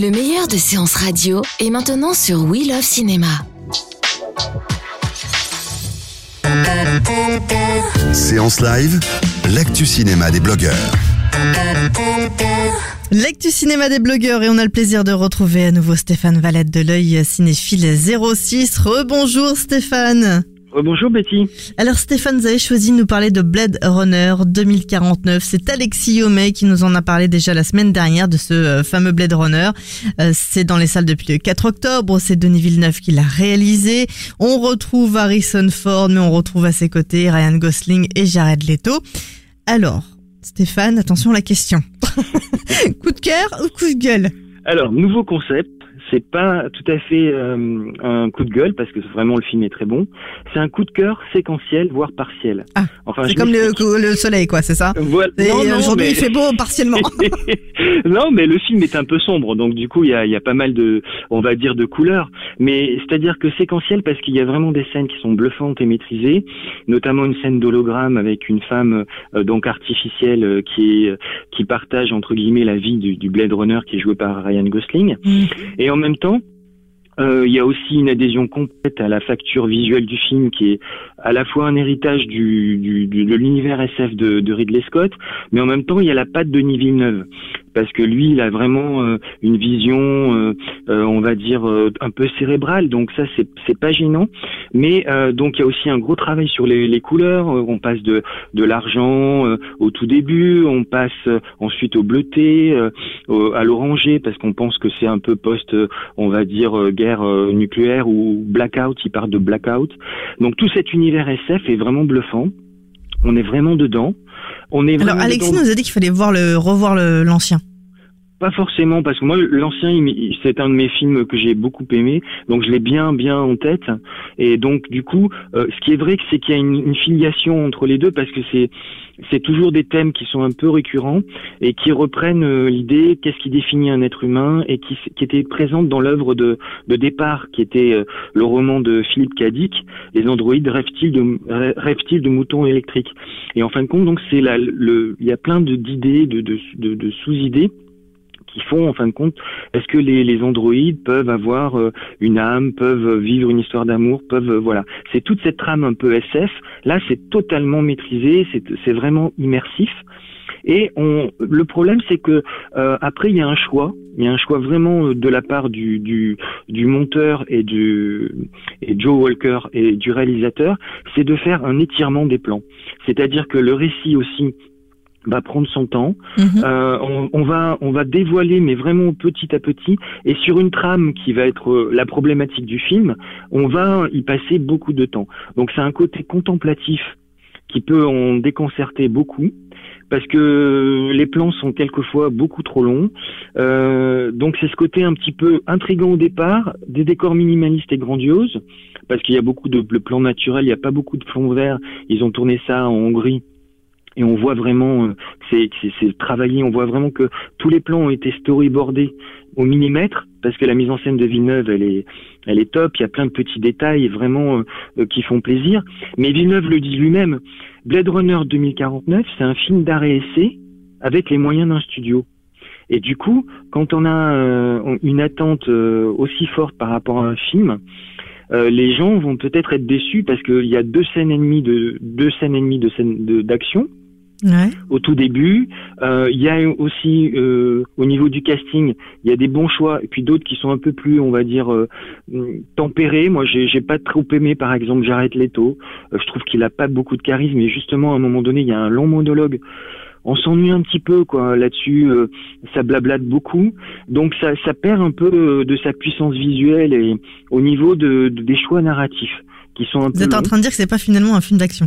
Le meilleur de séances radio est maintenant sur We Love Cinéma. Séance live, l'actu cinéma des blogueurs. L'actu cinéma des blogueurs et on a le plaisir de retrouver à nouveau Stéphane Valette de l'œil cinéphile 06. Rebonjour Stéphane. Euh, bonjour Betty. Alors Stéphane, vous avez choisi de nous parler de Blade Runner 2049. C'est Alexis Yomé qui nous en a parlé déjà la semaine dernière de ce euh, fameux Blade Runner. Euh, c'est dans les salles depuis le 4 octobre. C'est Denis Villeneuve qui l'a réalisé. On retrouve Harrison Ford, mais on retrouve à ses côtés Ryan Gosling et Jared Leto. Alors, Stéphane, attention à la question. coup de cœur ou coup de gueule? Alors, nouveau concept. C'est pas tout à fait euh, un coup de gueule parce que vraiment le film est très bon. C'est un coup de cœur séquentiel, voire partiel. Ah, enfin, C'est comme le, soleil, quoi, c'est ça Voilà. Non, Aujourd'hui, mais- il fait beau partiellement. non, mais le film est un peu sombre, donc du coup, il y a, il y a pas mal de, on va dire, de couleurs. Mais c'est-à-dire que séquentiel parce qu'il y a vraiment des scènes qui sont bluffantes et maîtrisées, notamment une scène d'hologramme avec une femme euh, donc artificielle euh, qui est, qui partage entre guillemets la vie du, du Blade Runner qui est joué par Ryan Gosling. Mm. Et en même temps, euh, il y a aussi une adhésion complète à la facture visuelle du film qui est à la fois un héritage de l'univers SF de, de Ridley Scott, mais en même temps il y a la patte de Denis Villeneuve parce que lui il a vraiment euh, une vision, euh, euh, on va dire euh, un peu cérébrale, donc ça c'est c'est pas gênant. Mais euh, donc il y a aussi un gros travail sur les, les couleurs. Euh, On passe de de l'argent au tout début, on passe ensuite au bleuté, à l'orangé parce qu'on pense que c'est un peu post, on va dire guerre nucléaire ou blackout. Il part de blackout. Donc tout cet univers SF est vraiment bluffant. On est vraiment dedans. On est Alors Alexis dedans. nous a dit qu'il fallait voir le revoir le- l'ancien. Pas forcément, parce que moi, l'ancien, c'est un de mes films que j'ai beaucoup aimé, donc je l'ai bien, bien en tête. Et donc, du coup, euh, ce qui est vrai, c'est qu'il y a une, une filiation entre les deux, parce que c'est c'est toujours des thèmes qui sont un peu récurrents et qui reprennent euh, l'idée qu'est-ce qui définit un être humain et qui, qui était présente dans l'œuvre de, de départ, qui était euh, le roman de Philippe Cadic, Les androïdes rêvent-ils de, rê- rêvent-ils de moutons électriques? Et en fin de compte, donc c'est le, il y a plein d'idées, de, de, de sous-idées qui font en fin de compte est-ce que les, les androïdes peuvent avoir euh, une âme, peuvent vivre une histoire d'amour, peuvent euh, voilà. C'est toute cette trame un peu SF. Là, c'est totalement maîtrisé, c'est vraiment immersif. Et on, le problème, c'est que euh, après, il y a un choix. Il y a un choix vraiment euh, de la part du, du, du monteur et du et Joe Walker et du réalisateur, c'est de faire un étirement des plans. C'est-à-dire que le récit aussi va prendre son temps. Mhm. Euh, on, on va on va dévoiler, mais vraiment petit à petit, et sur une trame qui va être euh, la problématique du film, on va y passer beaucoup de temps. Donc c'est un côté contemplatif qui peut en déconcerter beaucoup parce que les plans sont quelquefois beaucoup trop longs. Euh, donc c'est ce côté un petit peu intrigant au départ, des décors minimalistes et grandioses, parce qu'il y a beaucoup de, de plans naturels, il n'y a pas beaucoup de plans verts. Ils ont tourné ça en Hongrie. Et on voit vraiment, euh, c'est c'est- travaillé, on voit vraiment que tous les plans ont été storyboardés au millimètre, parce que la mise en scène de Villeneuve, elle est, elle est top, il y a plein de petits détails vraiment euh, euh, qui font plaisir. Mais Villeneuve le dit lui-même, Blade Runner 2049, c'est un film d'arrêt essai avec les moyens d'un studio. Et du coup, quand on a une attente aussi forte par rapport à un film, les gens vont peut-être être déçus parce qu'il y a deux scènes et demie de deux scènes et demie de scènes d'action Ouais. au tout début. Euh, Il y a aussi euh, au niveau du casting, il y a des bons choix et puis d'autres qui sont un peu plus, on va dire, euh, tempérés. Moi, j'ai j'ai pas trop aimé, par exemple, Jared Leto. Je trouve qu'il a pas beaucoup de charisme et justement, à un moment donné, il y a un long monologue. On s'ennuie un petit peu quoi là-dessus, euh, ça blablate beaucoup, donc ça, ça perd un peu euh, de sa puissance visuelle et au niveau de, de- des choix narratifs qui sont un Vous peu êtes en train de dire que c'est pas finalement un film d'action.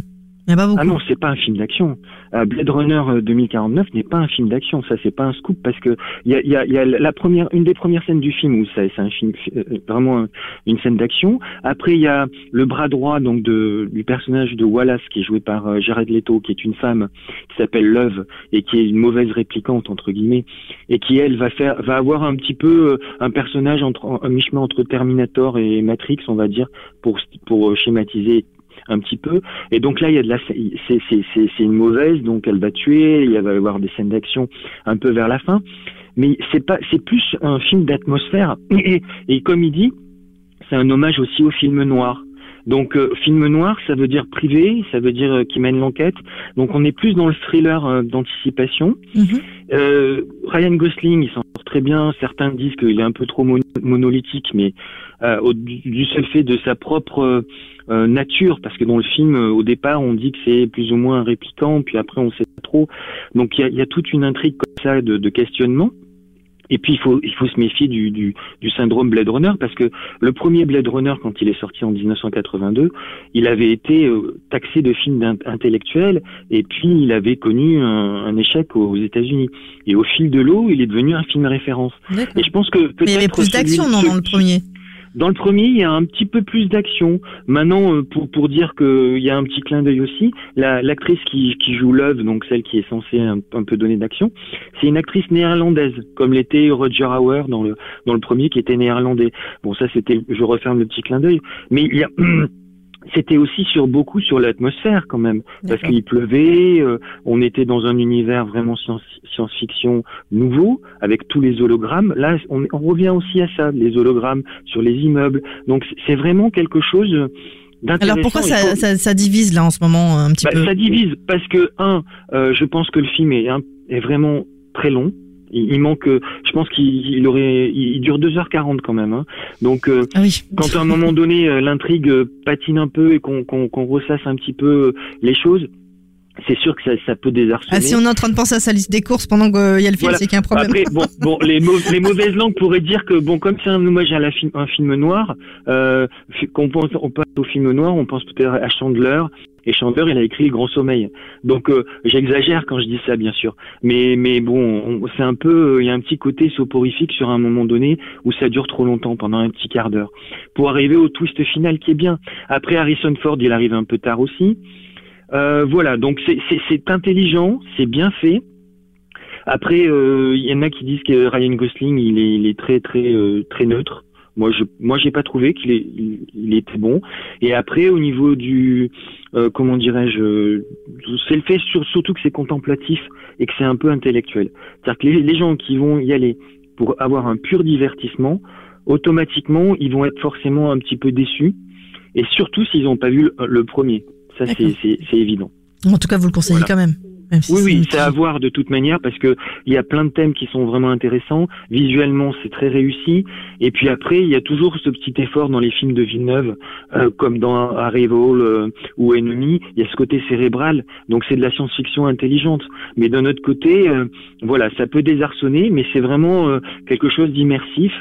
Ah non, c'est pas un film d'action. Euh, Blade Runner euh, 2049 n'est pas un film d'action. Ça, c'est pas un scoop parce que il y a, y, a, y a la première, une des premières scènes du film où c'est un film euh, vraiment un- une scène d'action. Après, il y a le bras droit donc de du personnage de Wallace qui est joué par euh, Jared Leto, qui est une femme qui s'appelle Love et qui est une mauvaise réplicante entre guillemets et qui elle va faire, va avoir un petit peu euh, un personnage entre un mi-chemin entre Terminator et Matrix, on va dire, pour pour euh, schématiser un petit peu. Et donc là, il y a de la, c'est c'est c'est c'est une mauvaise, donc elle va tuer. Il va y avoir des scènes d'action un peu vers la fin, mais c'est pas, c'est plus un film d'atmosphère. Et, et comme il dit, c'est un hommage aussi au film noir. Donc euh, film noir, ça veut dire privé, ça veut dire euh, qui mène l'enquête. Donc on est plus dans le thriller euh, d'anticipation. Mhm. Euh, Ryan Gosling, il s'en sort très bien. Certains disent qu'il est un peu trop mon- monolithique, mais euh, au- du seul fait de sa propre euh, nature, parce que dans le film, euh, au départ, on dit que c'est plus ou moins un répliquant, puis après, on sait pas trop. Donc il y a, y a toute une intrigue comme ça de, de questionnement. Et puis il faut il faut se méfier du, du, du syndrome Blade Runner parce que le premier Blade Runner quand il est sorti en 1982, il avait été euh, taxé de film intellectuel et puis il avait connu un, un échec aux États-Unis. Et au fil de l'eau, il est devenu un film référence. Et je pense que peut-être il y avait plus d'action dans le premier. Dans le premier, il y a un petit peu plus d'action. Maintenant, euh, pour pour dire que il y a un petit clin d'œil aussi, la- l'actrice qui qui joue Love, donc celle qui est censée un, un peu donner d'action, c'est une actrice néerlandaise, comme l'était Roger Hauer dans le dans le premier qui était néerlandais. Bon, ça c'était, je referme le petit clin d'œil, mais il y a C'était aussi sur beaucoup sur l'atmosphère quand même, parce qu'il pleuvait, euh, on était dans un univers vraiment science- science-fiction nouveau, avec tous les hologrammes. Là, on, on revient aussi à ça, les hologrammes sur les immeubles. Donc c'est vraiment quelque chose d'intéressant. Alors pourquoi ça, ça, ça divise là en ce moment un petit bah, peu? ça divise parce que un, euh, je pense que le film est, est vraiment très long. Il, il manque, euh, je pense qu'il il aurait, il, dure 2h40 quand même. Hein. Donc euh, Ah oui. quand à un moment donné euh, l'intrigue euh, patine un peu et qu'on qu'on qu'on ressasse un petit peu les choses, c'est sûr que ça, ça peut désarçonner. Ah, si on est en train de penser à sa liste des courses pendant qu'il y a le film, Voilà. c'est qu'il y a un problème. Après, bon, bon, les, mau- les mauvaises langues pourraient dire que bon, comme c'est un hommage à la film, un film noir, euh, qu'on pense, on pense au film noir, on pense peut-être à Chandler. Et Chandler, il a écrit Le Grand Sommeil. Donc, euh, j'exagère quand je dis ça, bien sûr. Mais, mais bon, on- c'est un peu, euh, il y a un petit côté soporifique sur un moment donné où ça dure trop longtemps, pendant un petit quart d'heure, pour arriver au twist final qui est bien. Après, Harrison Ford, il arrive un peu tard aussi. Euh, voilà, donc c'est- intelligent, c'est bien fait. Après, il y en a qui disent que Ryan Gosling, il est, il est très très très neutre. Moi, je moi j'ai pas trouvé qu'il est, il, il était bon. Et après, au niveau du euh, comment dirais-je, c'est le fait sur- surtout que c'est contemplatif et que c'est un peu intellectuel. C'est-à-dire que les, les gens qui vont y aller pour avoir un pur divertissement, automatiquement, ils vont être forcément un petit peu déçus. Et surtout s'ils n'ont pas vu le, le premier. Ça, c'est évident. En tout cas, vous le conseillez Voilà. quand même. Si Oui, oui, c'est à voir de toute manière parce que il y a plein de thèmes qui sont vraiment intéressants. Visuellement, c'est très réussi. Et puis après, il y a toujours ce petit effort dans les films de Villeneuve, euh, comme dans Arrival euh, ou Enemy. Il y a ce côté cérébral. Donc c'est de la science-fiction intelligente. Mais d'un autre côté, euh, voilà, ça peut désarçonner, mais c'est vraiment quelque chose d'immersif.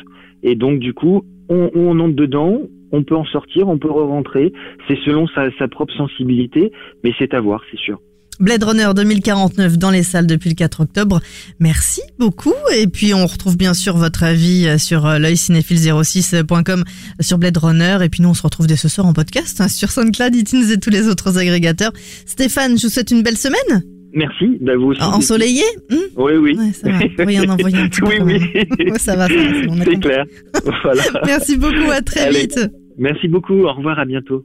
Et donc du coup, on, on entre dedans. On peut en sortir, on peut re-rentrer. C'est selon sa, sa propre sensibilité, mais c'est à voir, c'est sûr. Blade Runner 2049 dans les salles depuis le 4 octobre. Merci beaucoup. Et puis, on retrouve bien sûr votre avis euh, sur euh, l'œilcinéphile06.com sur Blade Runner. Et puis, nous, on se retrouve dès ce soir en podcast hein, sur SoundCloud, iTunes et tous les autres agrégateurs. Stéphane, je vous souhaite une belle semaine. Merci, bah vous aussi. Ensoleillée Hum Oui, oui. Ouais, ça va. Oui, on en envoie un petit peu oui, oui. Ouais, ça va, ça va, c'est a clair. voilà. Merci beaucoup, à très Allez. vite. Merci beaucoup. Au revoir, à bientôt.